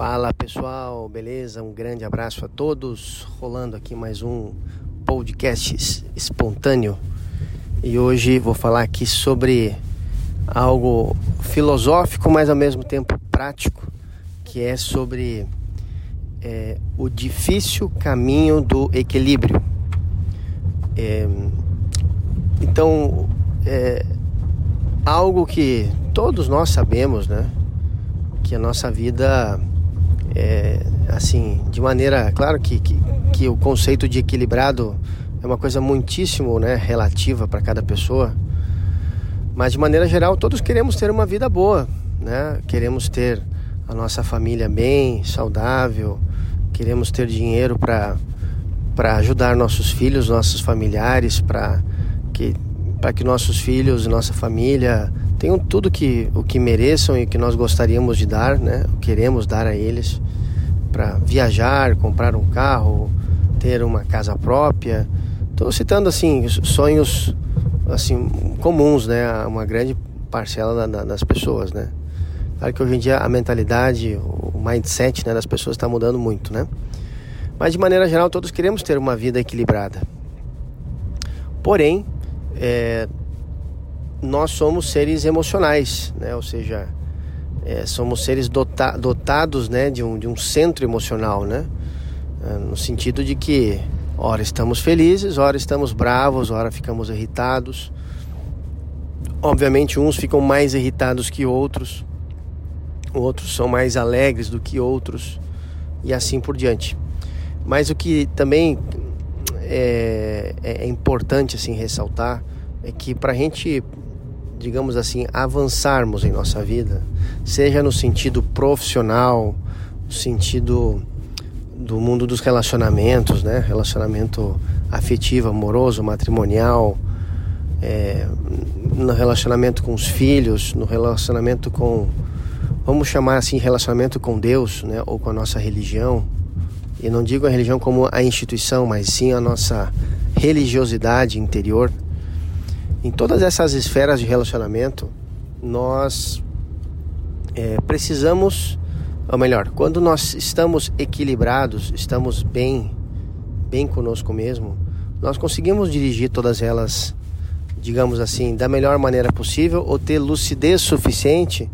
Fala pessoal, beleza? Um grande abraço a todos. Rolando aqui mais um podcast espontâneo e hoje vou falar aqui sobre algo filosófico, mas ao mesmo tempo prático, que é sobre é, o difícil caminho do equilíbrio. É, então, é algo que todos nós sabemos, né? Que a nossa vida é assim, de maneira, claro que, que, que o conceito de equilibrado é uma coisa muitíssimo né, relativa para cada pessoa, mas de maneira geral todos queremos ter uma vida boa, né? Queremos ter a nossa família bem, saudável, queremos ter dinheiro para para ajudar nossos filhos, nossos familiares, para que para que nossos filhos, nossa família tenham tudo que o que mereçam e que nós gostaríamos de dar, né? Queremos dar a eles para viajar, comprar um carro, ter uma casa própria. Estou citando assim sonhos assim comuns, né? Uma grande parcela da, das pessoas, né? Claro que hoje em dia a mentalidade, o mindset né, das pessoas está mudando muito, né? Mas de maneira geral todos queremos ter uma vida equilibrada. Porém, é, nós somos seres emocionais, né? Ou seja, é, somos seres dota dotados, né, de um, de um centro emocional, né? É, no sentido de que, ora estamos felizes, ora estamos bravos, ora ficamos irritados. Obviamente, uns ficam mais irritados que outros, outros são mais alegres do que outros, e assim por diante. Mas o que também é, é, é importante assim ressaltar é que para a gente, digamos assim, avançarmos em nossa vida, seja no sentido profissional, no sentido do mundo dos relacionamentos, né? Relacionamento afetivo, amoroso, matrimonial, é, no relacionamento com os filhos, no relacionamento com, vamos chamar assim, relacionamento com Deus, né? Ou com a nossa religião. E não digo a religião como a instituição, mas sim a nossa religiosidade interior em todas essas esferas de relacionamento, nós é, precisamos, ou melhor, quando nós estamos equilibrados, estamos bem, bem conosco mesmo, nós conseguimos dirigir todas elas, digamos assim, da melhor maneira possível ou ter lucidez suficiente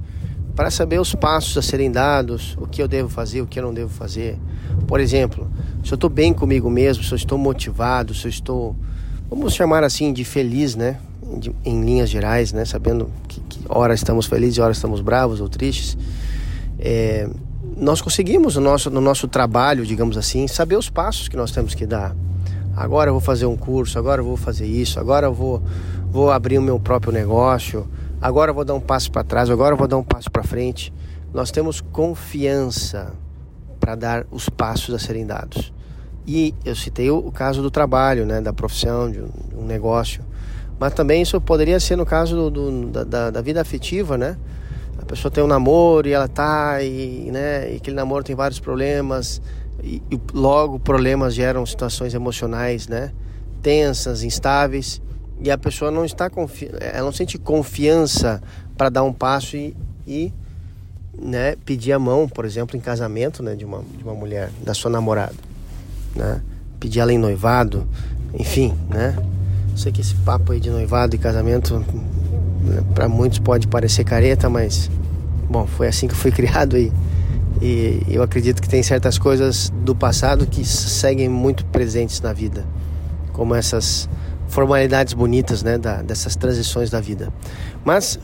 para saber os passos a serem dados, o que eu devo fazer, o que eu não devo fazer. Por exemplo, se eu estou bem comigo mesmo, se eu estou motivado, se eu estou, vamos chamar assim, de feliz, né? De, em linhas gerais, né? Sabendo que, que hora estamos felizes, hora estamos bravos ou tristes. É, nós conseguimos no nosso, no nosso trabalho, digamos assim, saber os passos que nós temos que dar. Agora eu vou fazer um curso, agora eu vou fazer isso, agora eu vou, vou abrir o meu próprio negócio, agora eu vou dar um passo para trás, agora eu vou dar um passo para frente. Nós temos confiança para dar os passos a serem dados. E eu citei o, caso do trabalho, né, da profissão, de um negócio. Mas também isso poderia ser no caso do, do, da, da, vida afetiva, né? A pessoa tem um namoro e ela tá e, né, e aquele namoro tem vários problemas e, e logo problemas geram situações emocionais, né? Tensas, instáveis e a pessoa não está confi ela não sente confiança para dar um passo e, e né, pedir a mão, por exemplo, em casamento, né, de uma de uma mulher, da sua namorada, né? Pedir ela em noivado, enfim, né? Sei que esse papo aí de noivado e casamento né, para muitos pode parecer careta, mas bom, foi assim que eu fui criado e, eu acredito que tem certas coisas do passado que seguem muito presentes na vida, como essas formalidades bonitas, né, da, dessas transições da vida. Mas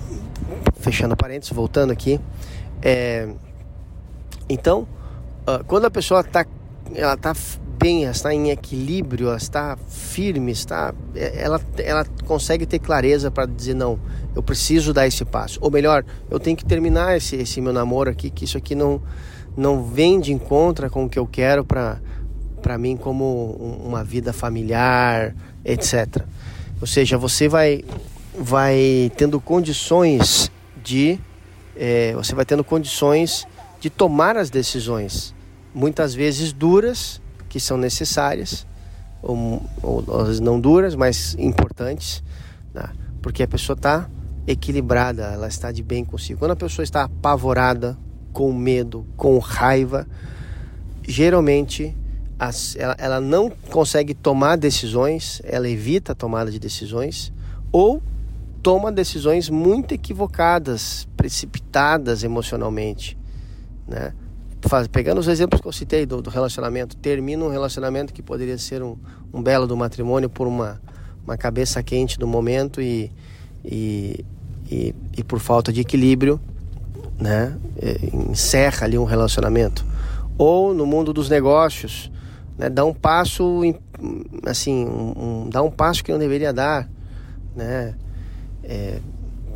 fechando parênteses, voltando aqui, é, então uh, quando a pessoa está ela tá bem, ela está em equilíbrio, ela está firme, está, é, ela, ela consegue ter clareza para dizer não, eu preciso dar esse passo. Ou melhor, eu tenho que terminar esse, esse meu namoro aqui, que isso aqui não, não vem de encontro com o que eu quero para para mim como uma vida familiar, etc. Ou seja, você vai vai tendo condições de é, você vai tendo condições de tomar as decisões, muitas vezes duras, que são necessárias, ou, ou não duras, mas importantes, né? porque a pessoa está equilibrada, ela está de bem consigo. Quando a pessoa está apavorada, com medo, com raiva, geralmente as, ela, ela não consegue tomar decisões, ela evita a tomada de decisões ou toma decisões muito equivocadas, precipitadas emocionalmente, né? Faz, pegando os exemplos que eu citei do, do, relacionamento, termina um relacionamento que poderia ser um, um belo do matrimônio por uma, uma cabeça quente do momento e, e, e, e por falta de equilíbrio, né? encerra ali um relacionamento. Ou no mundo dos negócios, né? dá um passo, assim, um, um, dá um passo que não deveria dar, né? É,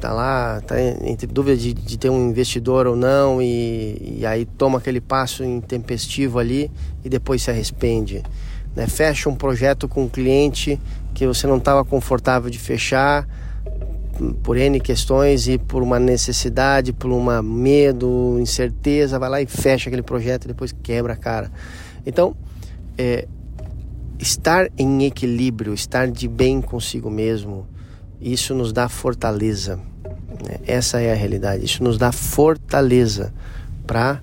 tá lá, tá entre dúvida de, de, ter um investidor ou não e, e, aí toma aquele passo intempestivo ali e depois se arrepende. Né? Fecha um projeto com um cliente que você não estava confortável de fechar por N questões e por uma necessidade, por um medo, incerteza, vai lá e fecha aquele projeto e depois quebra a cara. Então, é, estar em equilíbrio, estar de bem consigo mesmo, isso nos dá fortaleza. Essa é a realidade. Isso nos dá fortaleza para,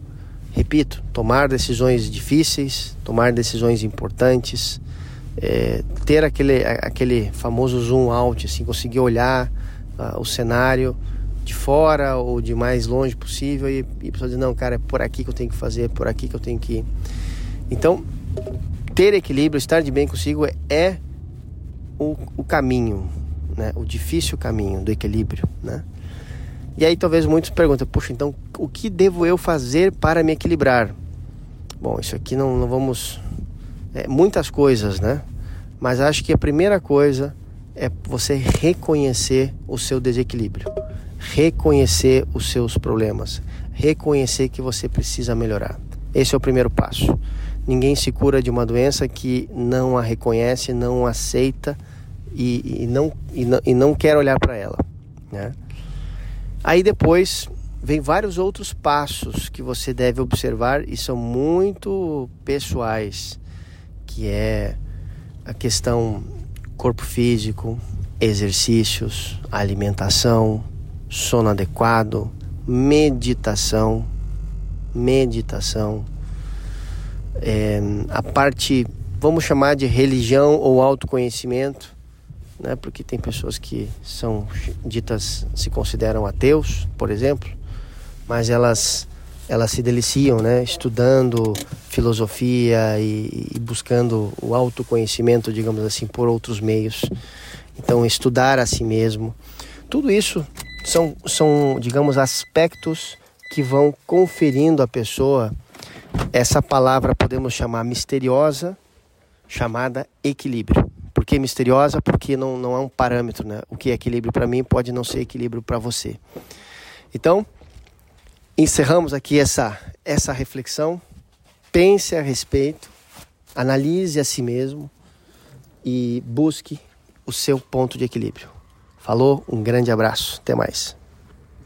repito, tomar decisões difíceis, tomar decisões importantes, é, ter aquele, aquele famoso zoom out, assim, conseguir olhar uh, o cenário de fora ou de mais longe possível e, e pessoa dizer, não, cara, é por aqui que eu tenho que fazer, é por aqui que eu tenho que ir. Então, ter equilíbrio, estar de bem consigo é, é o, o caminho, né? o difícil caminho do equilíbrio. Né? E aí talvez muitos perguntem, puxa, então o que devo eu fazer para me equilibrar? Bom, isso aqui não, não vamos... É, muitas coisas, né? Mas acho que a primeira coisa é você reconhecer o seu desequilíbrio, reconhecer os seus problemas, reconhecer que você precisa melhorar. Esse é o primeiro passo. Ninguém se cura de uma doença que não a reconhece, não aceita e, e não, e, não, e não quer olhar para ela. Né? Aí depois vem vários outros passos que você deve observar e são muito pessoais, que é a questão corpo físico, exercícios, alimentação, sono adequado, meditação, meditação, é, a parte, vamos chamar de religião ou autoconhecimento, né? Porque tem pessoas que são ditas, se consideram ateus, por exemplo, mas elas elas se deliciam, né? Estudando filosofia e, e, buscando o autoconhecimento, digamos assim, por outros meios. Então, estudar a si mesmo. Tudo isso são, são digamos, aspectos que vão conferindo à pessoa essa palavra, podemos chamar misteriosa, chamada equilíbrio. Por que misteriosa? Porque não, não é um parâmetro, né? O que é equilíbrio para mim pode não ser equilíbrio para você. Então, encerramos aqui essa, essa reflexão. Pense a respeito, analise a si mesmo e busque o seu ponto de equilíbrio. Falou, um grande abraço, até mais.